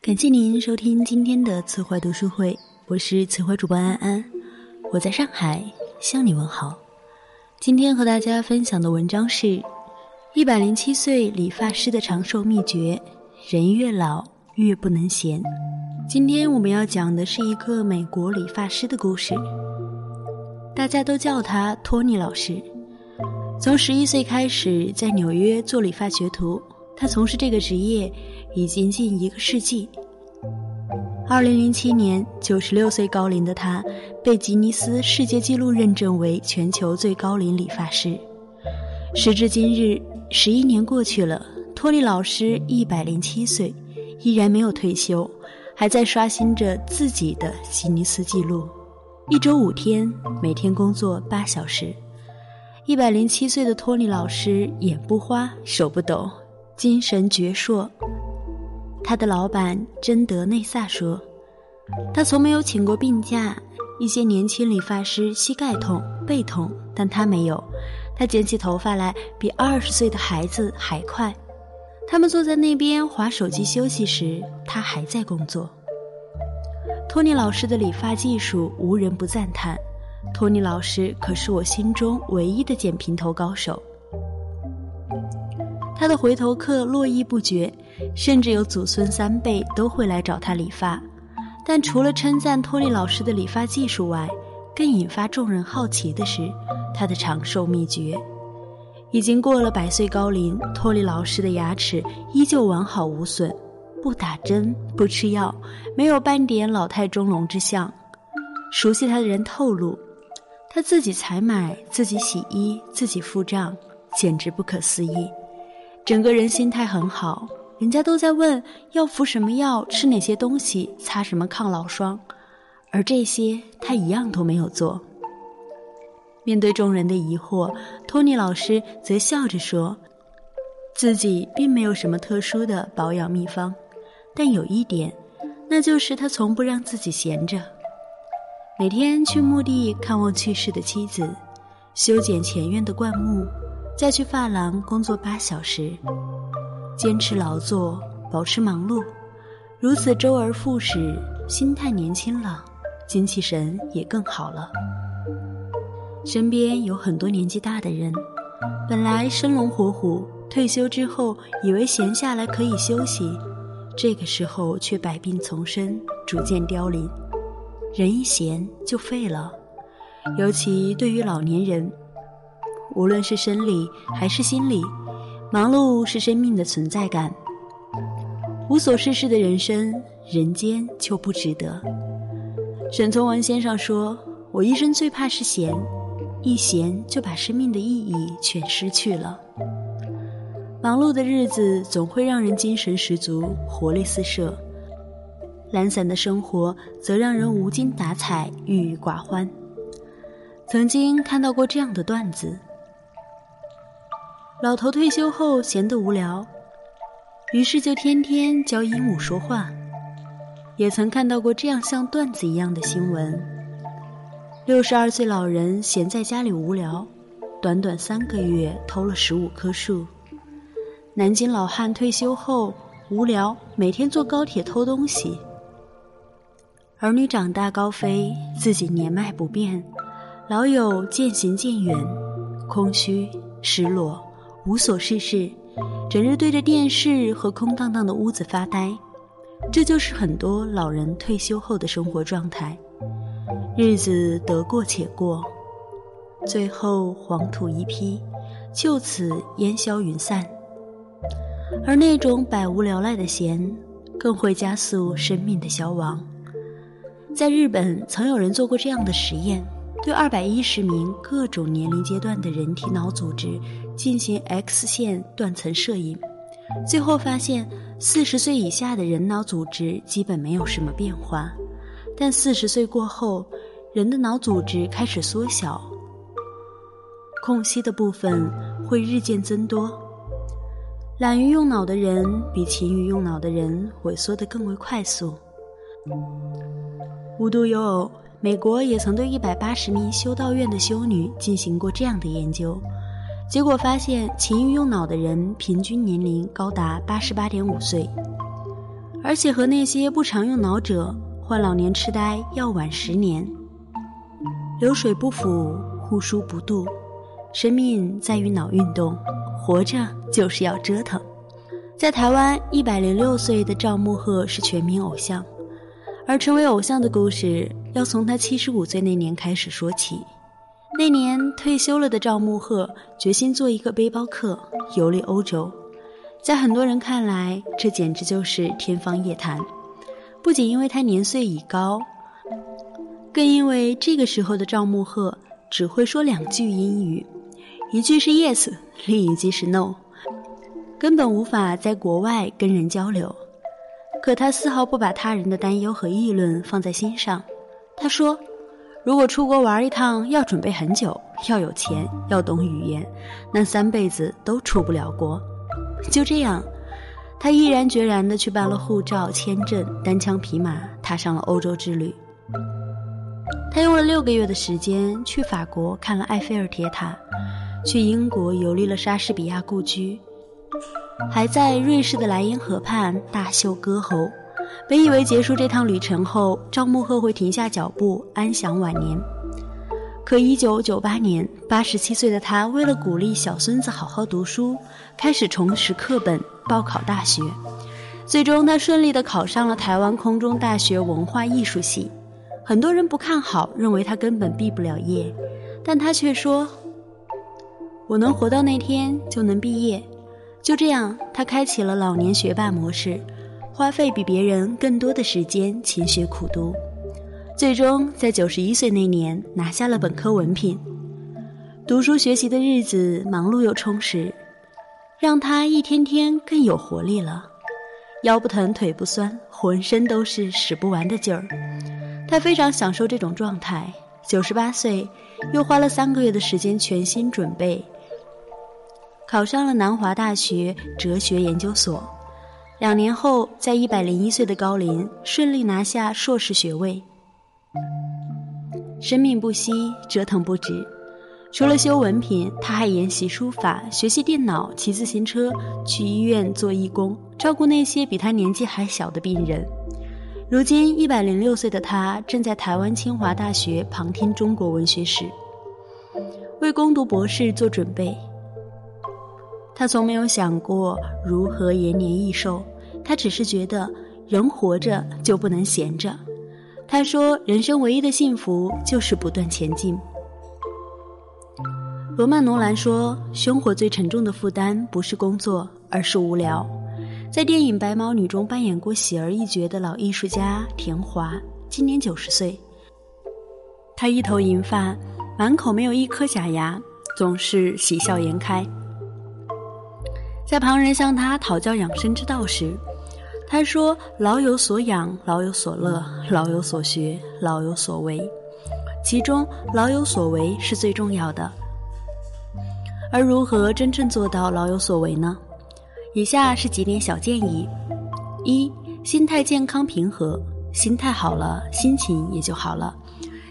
感谢您收听今天的词汇读书会，我是词汇主播安安，我在上海向你问好。今天和大家分享的文章是《一百零七岁理发师的长寿秘诀》，人越老越不能闲。今天我们要讲的是一个美国理发师的故事，大家都叫他托尼老师。从十一岁开始在纽约做理发学徒，他从事这个职业已经近一个世纪。二零零七年，九十六岁高龄的他被吉尼斯世界纪录认证为全球最高龄理发师。时至今日，十一年过去了，托尼老师一百零七岁，依然没有退休，还在刷新着自己的吉尼斯纪录：一周五天，每天工作八小时。一百零七岁的托尼老师眼不花，手不抖，精神矍铄。他的老板珍德内萨说：“他从没有请过病假。一些年轻理发师膝盖痛、背痛，但他没有。他剪起头发来比二十岁的孩子还快。他们坐在那边划手机休息时，他还在工作。”托尼老师的理发技术无人不赞叹。托尼老师可是我心中唯一的剪平头高手。他的回头客络绎不绝，甚至有祖孙三辈都会来找他理发。但除了称赞托尼老师的理发技术外，更引发众人好奇的是他的长寿秘诀。已经过了百岁高龄，托尼老师的牙齿依旧完好无损，不打针，不吃药，没有半点老态钟龙之相。熟悉他的人透露。他自己采买，自己洗衣，自己付账，简直不可思议。整个人心态很好，人家都在问要服什么药，吃哪些东西，擦什么抗老霜，而这些他一样都没有做。面对众人的疑惑，托尼老师则笑着说，自己并没有什么特殊的保养秘方，但有一点，那就是他从不让自己闲着。每天去墓地看望去世的妻子，修剪前院的灌木，再去发廊工作八小时，坚持劳作，保持忙碌，如此周而复始，心态年轻了，精气神也更好了。身边有很多年纪大的人，本来生龙活虎，退休之后以为闲下来可以休息，这个时候却百病丛生，逐渐凋零。人一闲就废了，尤其对于老年人，无论是生理还是心理，忙碌是生命的存在感。无所事事的人生，人间就不值得。沈从文先生说：“我一生最怕是闲，一闲就把生命的意义全失去了。”忙碌的日子总会让人精神十足，活力四射。懒散的生活则让人无精打采、郁郁寡欢。曾经看到过这样的段子：老头退休后闲得无聊，于是就天天教鹦鹉说话。也曾看到过这样像段子一样的新闻：六十二岁老人闲在家里无聊，短短三个月偷了十五棵树。南京老汉退休后无聊，每天坐高铁偷东西。儿女长大高飞，自己年迈不变，老友渐行渐远，空虚、失落，无所事事，整日对着电视和空荡荡的屋子发呆。这就是很多老人退休后的生活状态，日子得过且过，最后黄土一批，就此烟消云散。而那种百无聊赖的闲，更会加速生命的消亡。在日本，曾有人做过这样的实验：对二百一十名各种年龄阶段的人体脑组织进行 X 线断层摄影，最后发现，四十岁以下的人脑组织基本没有什么变化，但四十岁过后，人的脑组织开始缩小，空隙的部分会日渐增多。懒于用脑的人比勤于用脑的人萎缩得更为快速。无独有偶，美国也曾对一百八十名修道院的修女进行过这样的研究，结果发现勤于用脑的人平均年龄高达八十八点五岁，而且和那些不常用脑者患老年痴呆要晚十年。流水不腐，户枢不蠹，生命在于脑运动，活着就是要折腾。在台湾，一百零六岁的赵慕鹤是全民偶像，而成为偶像的故事要从他七十五岁那年开始说起。那年退休了的赵慕鹤决心做一个背包客，游历欧洲。在很多人看来，这简直就是天方夜谭。不仅因为他年岁已高，更因为这个时候的赵慕鹤只会说两句英语，一句是 yes，另一句是 no，根本无法在国外跟人交流。可他丝毫不把他人的担忧和议论放在心上。他说：“如果出国玩一趟要准备很久，要有钱，要懂语言，那三辈子都出不了国。”就这样，他毅然决然地去办了护照、签证，单枪匹马踏上了欧洲之旅。他用了六个月的时间去法国看了埃菲尔铁塔，去英国游历了莎士比亚故居，还在瑞士的莱茵河畔大秀歌喉。本以为结束这趟旅程后，赵慕鹤会停下脚步，安享晚年。可一九九八年，八十七岁的他为了鼓励小孙子好好读书，开始重拾课本，报考大学。最终，他顺利地考上了台湾空中大学文化艺术系。很多人不看好，认为他根本毕不了业，但他却说：“我能活到那天就能毕业。”就这样，他开启了老年学霸模式，花费比别人更多的时间勤学苦读。最终，在九十一岁那年拿下了本科文凭。读书学习的日子忙碌又充实，让他一天天更有活力了。腰不疼，腿不酸，浑身都是使不完的劲儿。他非常享受这种状态。九十八岁，又花了三个月的时间全心准备，考上了南华大学哲学研究所。两年后，在一百零一岁的高龄，顺利拿下硕士学位。生命不息，折腾不止。除了修文凭，他还研习书法、学习电脑、骑自行车，去医院做义工，照顾那些比他年纪还小的病人。如今一百零六岁的他，正在台湾清华大学旁听中国文学史，为攻读博士做准备。他从没有想过如何延年益寿，他只是觉得人活着就不能闲着。他说：“人生唯一的幸福就是不断前进。”罗曼·罗兰说：“生活最沉重的负担不是工作，而是无聊。”在电影《白毛女》中扮演过喜儿一角的老艺术家田华，今年九十岁。他一头银发，满口没有一颗假牙，总是喜笑颜开。在旁人向他讨教养生之道时，他说：“老有所养，老有所乐，老有所学，老有所为。其中，老有所为是最重要的。而如何真正做到老有所为呢？以下是几点小建议：一、心态健康平和，心态好了，心情也就好了；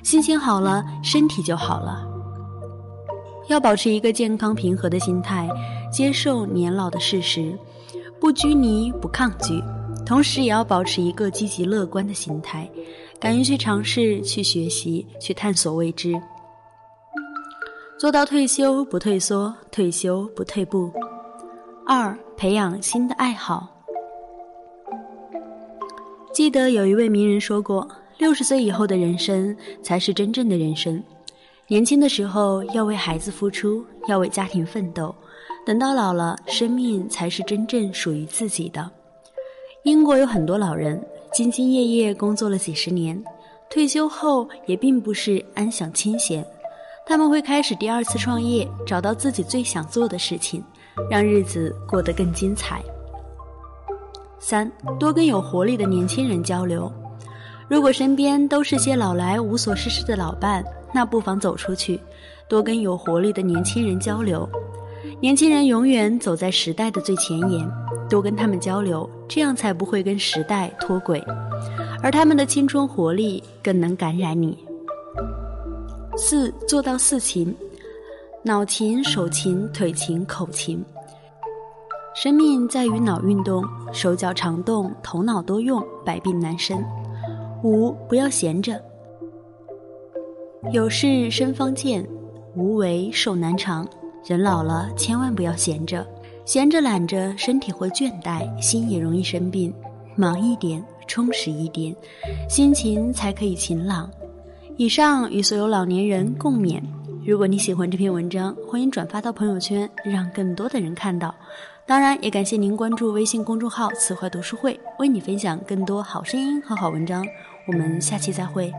心情好了，身体就好了。要保持一个健康平和的心态，接受年老的事实，不拘泥，不抗拒。”同时也要保持一个积极乐观的心态，敢于去尝试、去学习、去探索未知，做到退休不退缩，退休不退步。二、培养新的爱好。记得有一位名人说过：“六十岁以后的人生才是真正的人生。年轻的时候要为孩子付出，要为家庭奋斗，等到老了，生命才是真正属于自己的。”英国有很多老人兢兢业业工作了几十年，退休后也并不是安享清闲，他们会开始第二次创业，找到自己最想做的事情，让日子过得更精彩。三多跟有活力的年轻人交流，如果身边都是些老来无所事事的老伴，那不妨走出去，多跟有活力的年轻人交流。年轻人永远走在时代的最前沿，多跟他们交流，这样才不会跟时代脱轨，而他们的青春活力更能感染你。四做到四勤：脑勤、手勤、腿勤、口勤。生命在于脑运动，手脚常动，头脑多用，百病难生。五不要闲着，有事身方见，无为寿难长。人老了，千万不要闲着，闲着懒着，身体会倦怠，心也容易生病。忙一点，充实一点，心情才可以晴朗。以上与所有老年人共勉。如果你喜欢这篇文章，欢迎转发到朋友圈，让更多的人看到。当然，也感谢您关注微信公众号“词怀读书会”，为你分享更多好声音和好文章。我们下期再会。